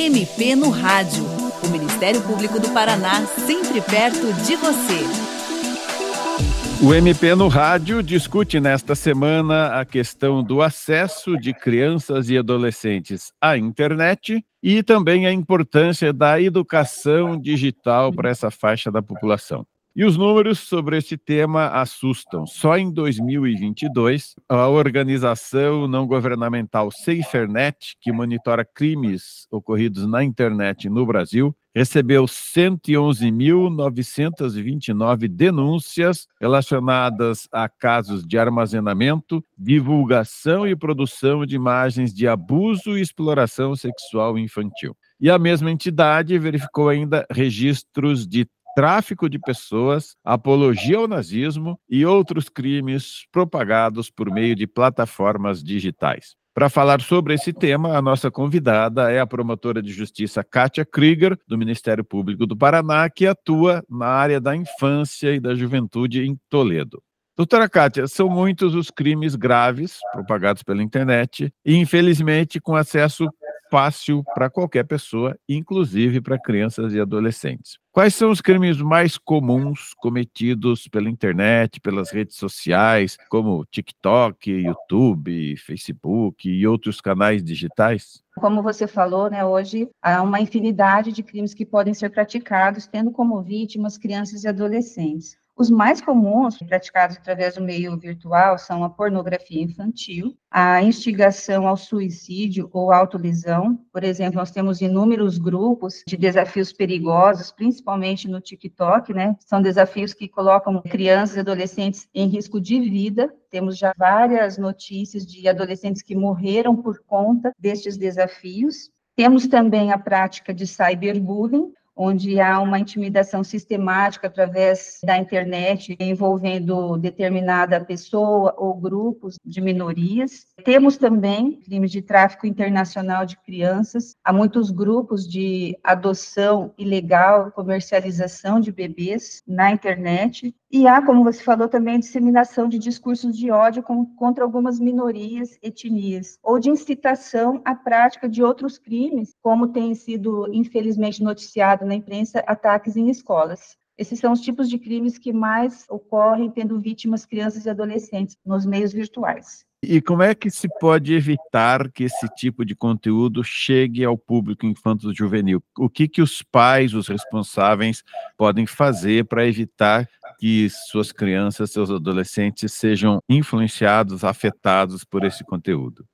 MP no Rádio. O Ministério Público do Paraná, sempre perto de você. O MP no Rádio discute nesta semana a questão do acesso de crianças e adolescentes à internet e também a importância da educação digital para essa faixa da população. E os números sobre esse tema assustam. Só em 2022, a organização não governamental SaferNet, que monitora crimes ocorridos na internet no Brasil, recebeu 111.929 denúncias relacionadas a casos de armazenamento, divulgação e produção de imagens de abuso e exploração sexual infantil. E a mesma entidade verificou ainda registros de tráfico de pessoas, apologia ao nazismo e outros crimes propagados por meio de plataformas digitais. Para falar sobre esse tema, a nossa convidada é a promotora de justiça Kátia Krieger, do Ministério Público do Paraná, que atua na área da infância e da juventude em Toledo. Doutora Kátia, são muitos os crimes graves propagados pela internet e, infelizmente, com acesso fácil para qualquer pessoa, inclusive para crianças e adolescentes. Quais são os crimes mais comuns cometidos pela internet, pelas redes sociais, como TikTok, YouTube, Facebook e outros canais digitais? Como você falou, né, hoje há uma infinidade de crimes que podem ser praticados, tendo como vítimas crianças e adolescentes. Os mais comuns praticados através do meio virtual são a pornografia infantil, a instigação ao suicídio ou autolesão. Por exemplo, nós temos inúmeros grupos de desafios perigosos, principalmente no TikTok, né? São desafios que colocam crianças e adolescentes em risco de vida. Temos já várias notícias de adolescentes que morreram por conta destes desafios. Temos também a prática de cyberbullying, onde há uma intimidação sistemática através da internet envolvendo determinada pessoa ou grupos de minorias. Temos também crimes de tráfico internacional de crianças, há muitos grupos de adoção ilegal, comercialização de bebês na internet, e há, como você falou, também disseminação de discursos de ódio contra algumas minorias, etnias, ou de incitação à prática de outros crimes, como tem sido, infelizmente, noticiado na imprensa, ataques em escolas. Esses são os tipos de crimes que mais ocorrem tendo vítimas crianças e adolescentes nos meios virtuais. E como é que se pode evitar que esse tipo de conteúdo chegue ao público infanto-juvenil? O que, que os pais, os responsáveis, podem fazer para evitar que suas crianças, seus adolescentes sejam influenciados, afetados por esse conteúdo?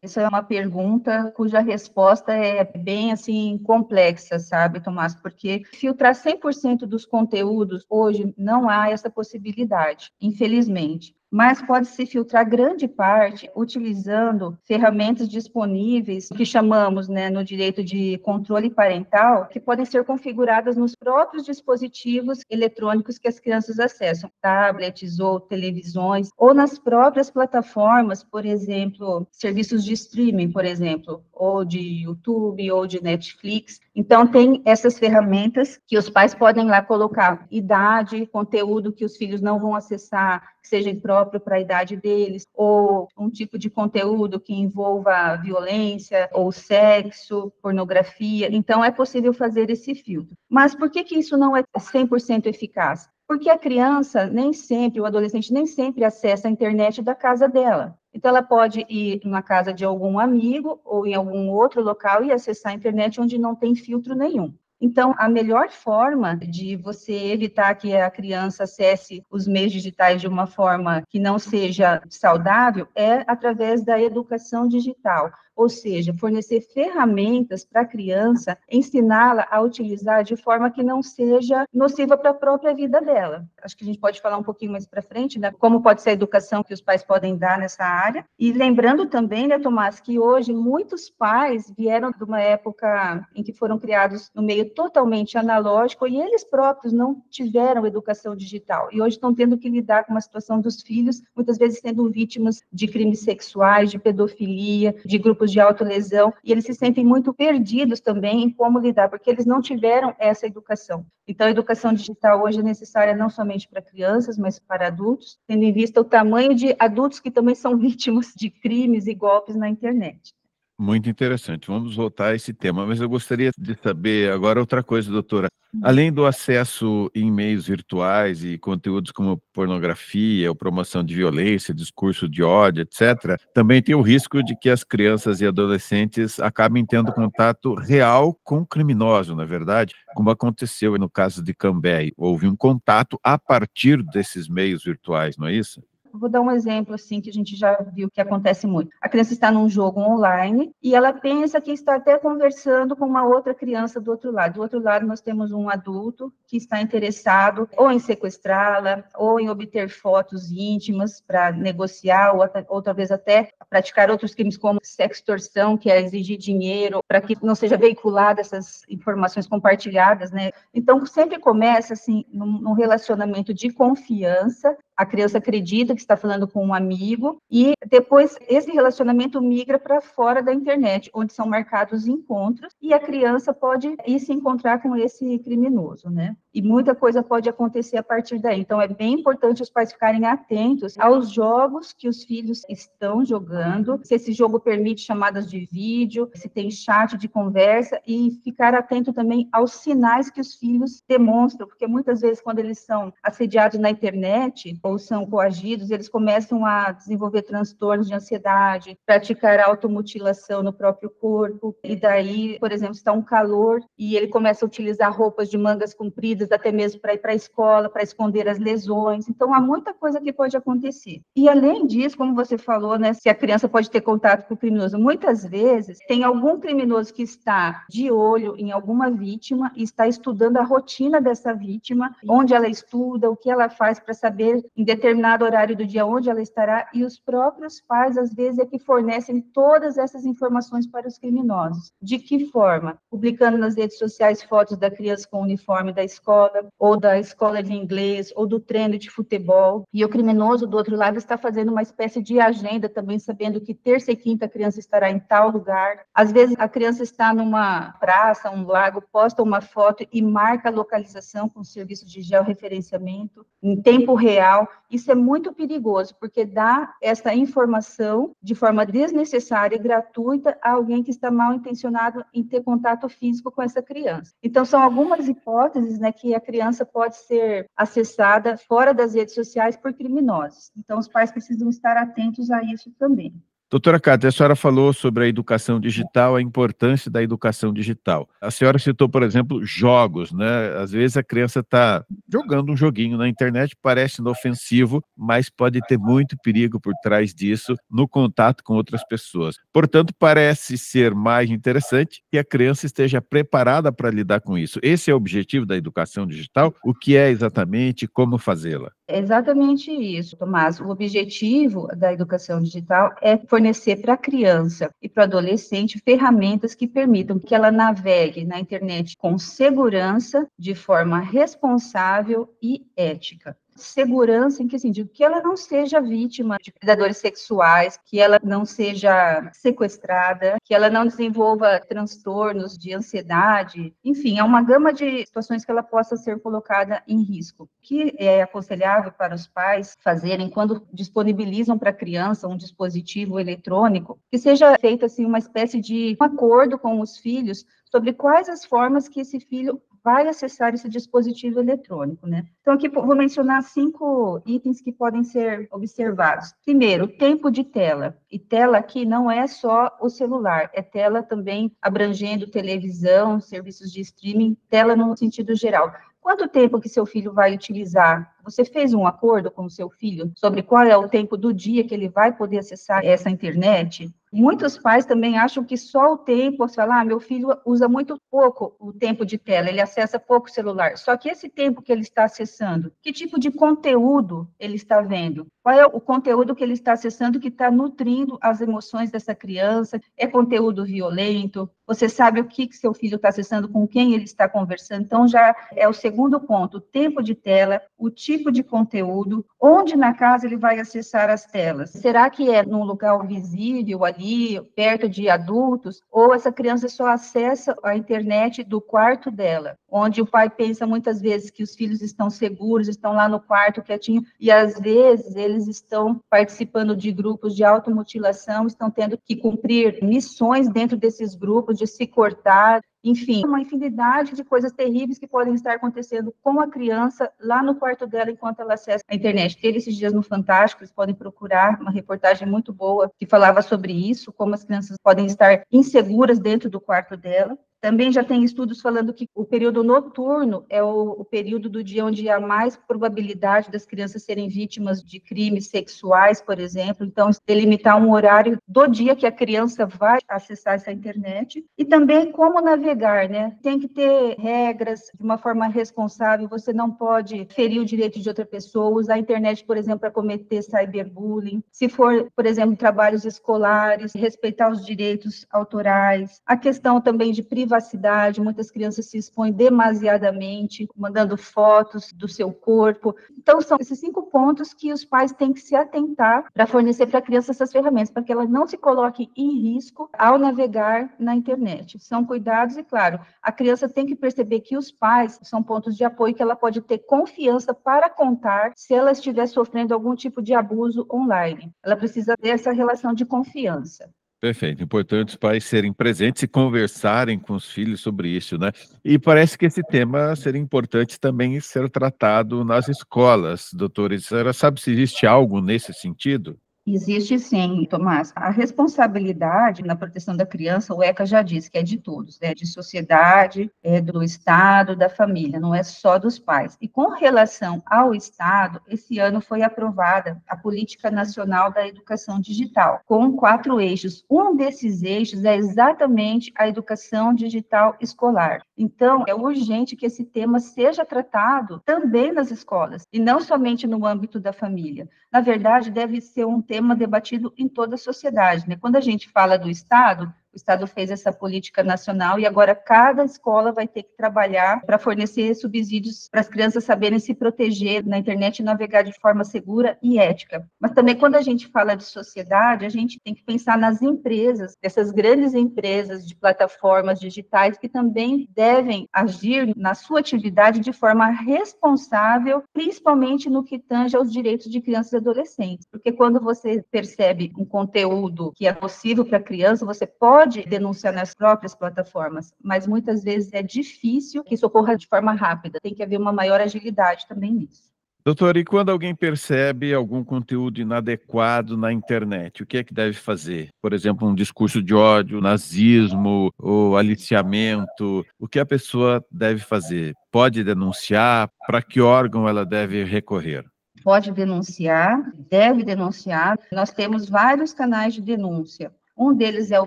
Essa é uma pergunta cuja resposta é bem assim complexa, sabe, Tomás? Porque filtrar 100% dos conteúdos hoje não há essa possibilidade, infelizmente mas pode-se filtrar grande parte utilizando ferramentas disponíveis que chamamos, né, no direito de controle parental, que podem ser configuradas nos próprios dispositivos eletrônicos que as crianças acessam, tablets ou televisões, ou nas próprias plataformas, por exemplo, serviços de streaming, por exemplo, ou de YouTube ou de Netflix. Então, tem essas ferramentas que os pais podem lá colocar idade, conteúdo que os filhos não vão acessar, que seja próprio para a idade deles, ou um tipo de conteúdo que envolva violência ou sexo, pornografia. Então, é possível fazer esse filtro. Mas por que, que isso não é 100% eficaz? Porque a criança nem sempre, o adolescente nem sempre acessa a internet da casa dela. Então, ela pode ir na casa de algum amigo ou em algum outro local e acessar a internet onde não tem filtro nenhum. Então, a melhor forma de você evitar que a criança acesse os meios digitais de uma forma que não seja saudável é através da educação digital ou seja, fornecer ferramentas para a criança, ensiná-la a utilizar de forma que não seja nociva para a própria vida dela. Acho que a gente pode falar um pouquinho mais para frente, né, como pode ser a educação que os pais podem dar nessa área. E lembrando também, né, Tomás, que hoje muitos pais vieram de uma época em que foram criados no meio totalmente analógico e eles próprios não tiveram educação digital. E hoje estão tendo que lidar com uma situação dos filhos, muitas vezes sendo vítimas de crimes sexuais, de pedofilia, de grupos de autolesão, e eles se sentem muito perdidos também em como lidar, porque eles não tiveram essa educação. Então, a educação digital hoje é necessária não somente para crianças, mas para adultos, tendo em vista o tamanho de adultos que também são vítimas de crimes e golpes na internet. Muito interessante. Vamos voltar a esse tema, mas eu gostaria de saber agora outra coisa, doutora. Além do acesso em meios virtuais e conteúdos como pornografia, ou promoção de violência, discurso de ódio, etc., também tem o risco de que as crianças e adolescentes acabem tendo contato real com o criminoso, na é verdade, como aconteceu no caso de Cambé. Houve um contato a partir desses meios virtuais, não é isso? Vou dar um exemplo assim que a gente já viu que acontece muito. A criança está num jogo online e ela pensa que está até conversando com uma outra criança do outro lado. Do outro lado nós temos um adulto que está interessado ou em sequestrá-la ou em obter fotos íntimas para negociar ou, ou talvez até praticar outros crimes como sextorção, que é exigir dinheiro para que não seja veiculada essas informações compartilhadas, né? Então sempre começa assim num, num relacionamento de confiança a criança acredita que está falando com um amigo e depois esse relacionamento migra para fora da internet, onde são marcados encontros e a criança pode ir se encontrar com esse criminoso, né? E muita coisa pode acontecer a partir daí. Então é bem importante os pais ficarem atentos aos jogos que os filhos estão jogando, se esse jogo permite chamadas de vídeo, se tem chat de conversa e ficar atento também aos sinais que os filhos demonstram, porque muitas vezes quando eles são assediados na internet, ou são coagidos, eles começam a desenvolver transtornos de ansiedade, praticar automutilação no próprio corpo, e daí, por exemplo, está um calor e ele começa a utilizar roupas de mangas compridas, até mesmo para ir para a escola, para esconder as lesões. Então, há muita coisa que pode acontecer. E além disso, como você falou, né, se a criança pode ter contato com o criminoso, muitas vezes tem algum criminoso que está de olho em alguma vítima e está estudando a rotina dessa vítima, onde ela estuda, o que ela faz para saber em determinado horário do dia onde ela estará, e os próprios pais, às vezes, é que fornecem todas essas informações para os criminosos. De que forma? Publicando nas redes sociais fotos da criança com o uniforme da escola, ou da escola de inglês, ou do treino de futebol, e o criminoso, do outro lado, está fazendo uma espécie de agenda também, sabendo que terça e quinta a criança estará em tal lugar. Às vezes, a criança está numa praça, um lago, posta uma foto e marca a localização com o serviço de georreferenciamento em tempo real isso é muito perigoso, porque dá essa informação de forma desnecessária e gratuita a alguém que está mal intencionado em ter contato físico com essa criança. Então, são algumas hipóteses né, que a criança pode ser acessada fora das redes sociais por criminosos. Então, os pais precisam estar atentos a isso também. Doutora Cátia, a senhora falou sobre a educação digital, a importância da educação digital. A senhora citou, por exemplo, jogos, né? Às vezes a criança está jogando um joguinho na internet, parece inofensivo, mas pode ter muito perigo por trás disso no contato com outras pessoas. Portanto, parece ser mais interessante que a criança esteja preparada para lidar com isso. Esse é o objetivo da educação digital? O que é exatamente, como fazê-la? É exatamente isso, Tomás. O objetivo da educação digital é fornecer para a criança e para o adolescente ferramentas que permitam que ela navegue na internet com segurança, de forma responsável e ética segurança em que sentido? Que ela não seja vítima de predadores sexuais, que ela não seja sequestrada, que ela não desenvolva transtornos de ansiedade, enfim, é uma gama de situações que ela possa ser colocada em risco. O que é aconselhável para os pais fazerem quando disponibilizam para a criança um dispositivo eletrônico, que seja feito assim uma espécie de acordo com os filhos sobre quais as formas que esse filho vai acessar esse dispositivo eletrônico, né? Então, aqui vou mencionar cinco itens que podem ser observados. Primeiro, tempo de tela. E tela aqui não é só o celular, é tela também abrangendo televisão, serviços de streaming, tela no sentido geral. Quanto tempo que seu filho vai utilizar? Você fez um acordo com o seu filho sobre qual é o tempo do dia que ele vai poder acessar essa internet? Muitos pais também acham que só o tempo, você fala, ah, meu filho usa muito pouco o tempo de tela, ele acessa pouco celular. Só que esse tempo que ele está acessando, que tipo de conteúdo ele está vendo? Qual é o conteúdo que ele está acessando que está nutrindo as emoções dessa criança? É conteúdo violento? você sabe o que, que seu filho está acessando, com quem ele está conversando. Então, já é o segundo ponto: o tempo de tela, o tipo de conteúdo, onde na casa ele vai acessar as telas. Será que é num lugar visível ali, perto de adultos, ou essa criança só acessa a internet do quarto dela, onde o pai pensa muitas vezes que os filhos estão seguros, estão lá no quarto quietinho, e às vezes eles estão participando de grupos de automutilação, estão tendo que cumprir missões dentro desses grupos, de se cortar, enfim, uma infinidade de coisas terríveis que podem estar acontecendo com a criança lá no quarto dela enquanto ela acessa a internet. Teve esses dias no Fantástico, vocês podem procurar uma reportagem muito boa que falava sobre isso, como as crianças podem estar inseguras dentro do quarto dela. Também já tem estudos falando que o período noturno é o, o, período do dia onde há mais probabilidade das crianças serem vítimas de crimes sexuais, por exemplo. Então, delimitar um horário do dia que a criança vai acessar essa internet. E também como navegar, né? Tem que ter regras de uma forma responsável. Você não pode ferir o direito de outra pessoa, usar a internet, por exemplo, para cometer cyberbullying. Se for, por exemplo, trabalhos escolares, respeitar os direitos autorais. A questão também de privacidade privacidade, muitas crianças se expõem demasiadamente, mandando fotos do seu corpo. Então, são esses cinco pontos que os pais têm que se atentar para fornecer para a criança essas ferramentas, para que ela não se coloque em risco ao navegar na internet. São cuidados e, claro, a criança tem que perceber que os pais são pontos de apoio que ela pode ter confiança para contar se ela estiver sofrendo algum tipo de abuso online. Ela precisa ter essa relação de confiança. Perfeito. Importante os pais serem presentes e conversarem com os filhos sobre isso, né? E parece que esse tema seria importante também ser tratado nas escolas, doutores. Sabe se existe algo nesse sentido? Existe sim, Tomás. A responsabilidade na proteção da criança, o ECA já disse que é de todos, é de sociedade, é do Estado, da família, não é só dos pais. E com relação ao Estado, esse ano foi aprovada a Política Nacional da Educação Digital, com quatro eixos. Um desses eixos é exatamente a educação digital escolar. Então, é urgente que esse tema seja tratado também nas escolas, e não somente no âmbito da família. Na verdade, deve ser um tema tema debatido em toda a sociedade. Né? Quando a gente fala do Estado, o Estado fez essa política nacional e agora cada escola vai ter que trabalhar para fornecer subsídios para as crianças saberem se proteger na internet e navegar de forma segura e ética. Mas também quando a gente fala de sociedade, a gente tem que pensar nas empresas, essas grandes empresas de plataformas digitais que também devem agir na sua atividade de forma responsável, principalmente no que tange aos direitos de crianças e adolescentes. Porque quando você percebe um conteúdo que é possível para a criança, você pode pode denunciar nas próprias plataformas, mas muitas vezes é difícil que isso ocorra de forma rápida. Tem que haver uma maior agilidade também nisso. Doutor, e quando alguém percebe algum conteúdo inadequado na internet, o que é que deve fazer? Por exemplo, um discurso de ódio, nazismo ou aliciamento, o que a pessoa deve fazer? Pode denunciar? Para que órgão ela deve recorrer? Pode denunciar, deve denunciar. Nós temos vários canais de denúncia. Um deles é o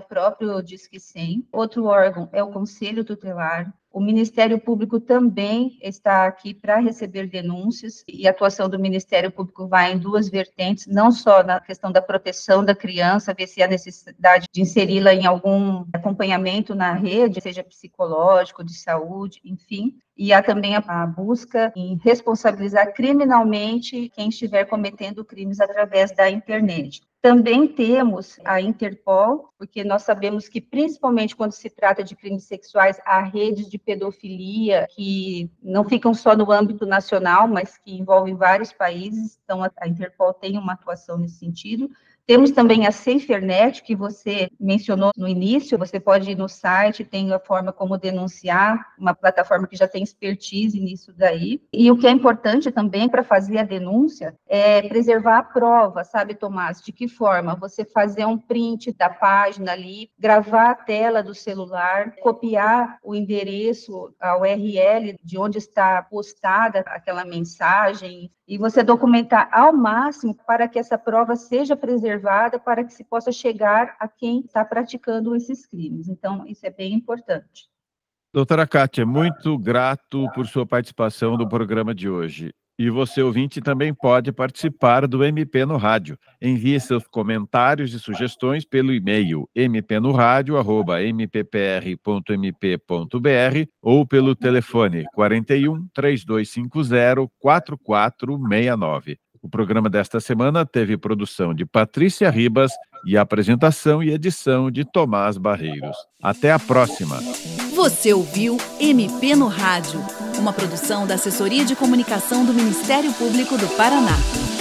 próprio Disque 100, outro órgão é o Conselho Tutelar. O Ministério Público também está aqui para receber denúncias e a atuação do Ministério Público vai em duas vertentes, não só na questão da proteção da criança, ver se há necessidade de inseri-la em algum acompanhamento na rede, seja psicológico, de saúde, enfim, e há também a busca em responsabilizar criminalmente quem estiver cometendo crimes através da internet. Também temos a Interpol, porque nós sabemos que, principalmente quando se trata de crimes sexuais, há redes de pedofilia que não ficam só no âmbito nacional, mas que envolvem vários países. Então, a Interpol tem uma atuação nesse sentido. Temos também a SaferNet, que você mencionou no início, você pode ir no site, tem a forma como denunciar, uma plataforma que já tem expertise nisso daí. E o que é importante também para fazer a denúncia é preservar a prova, sabe, Tomás? De que forma? Você fazer um print da página ali, gravar a tela do celular, copiar o endereço, a URL de onde está postada aquela mensagem, e você documentar ao máximo para que essa prova seja preservada, para que se possa chegar a quem está praticando esses crimes. Então, isso é bem importante. Doutora Kátia, muito grato por sua participação no programa de hoje. E você, ouvinte, também pode participar do MP no Rádio. Envie seus comentários e sugestões pelo e-mail mpnoradio.mppr.mp.br ou pelo telefone 41 3250 4469. O programa desta semana teve produção de Patrícia Ribas e apresentação e edição de Tomás Barreiros. Até a próxima. Você ouviu MP no Rádio, uma produção da Assessoria de Comunicação do Ministério Público do Paraná.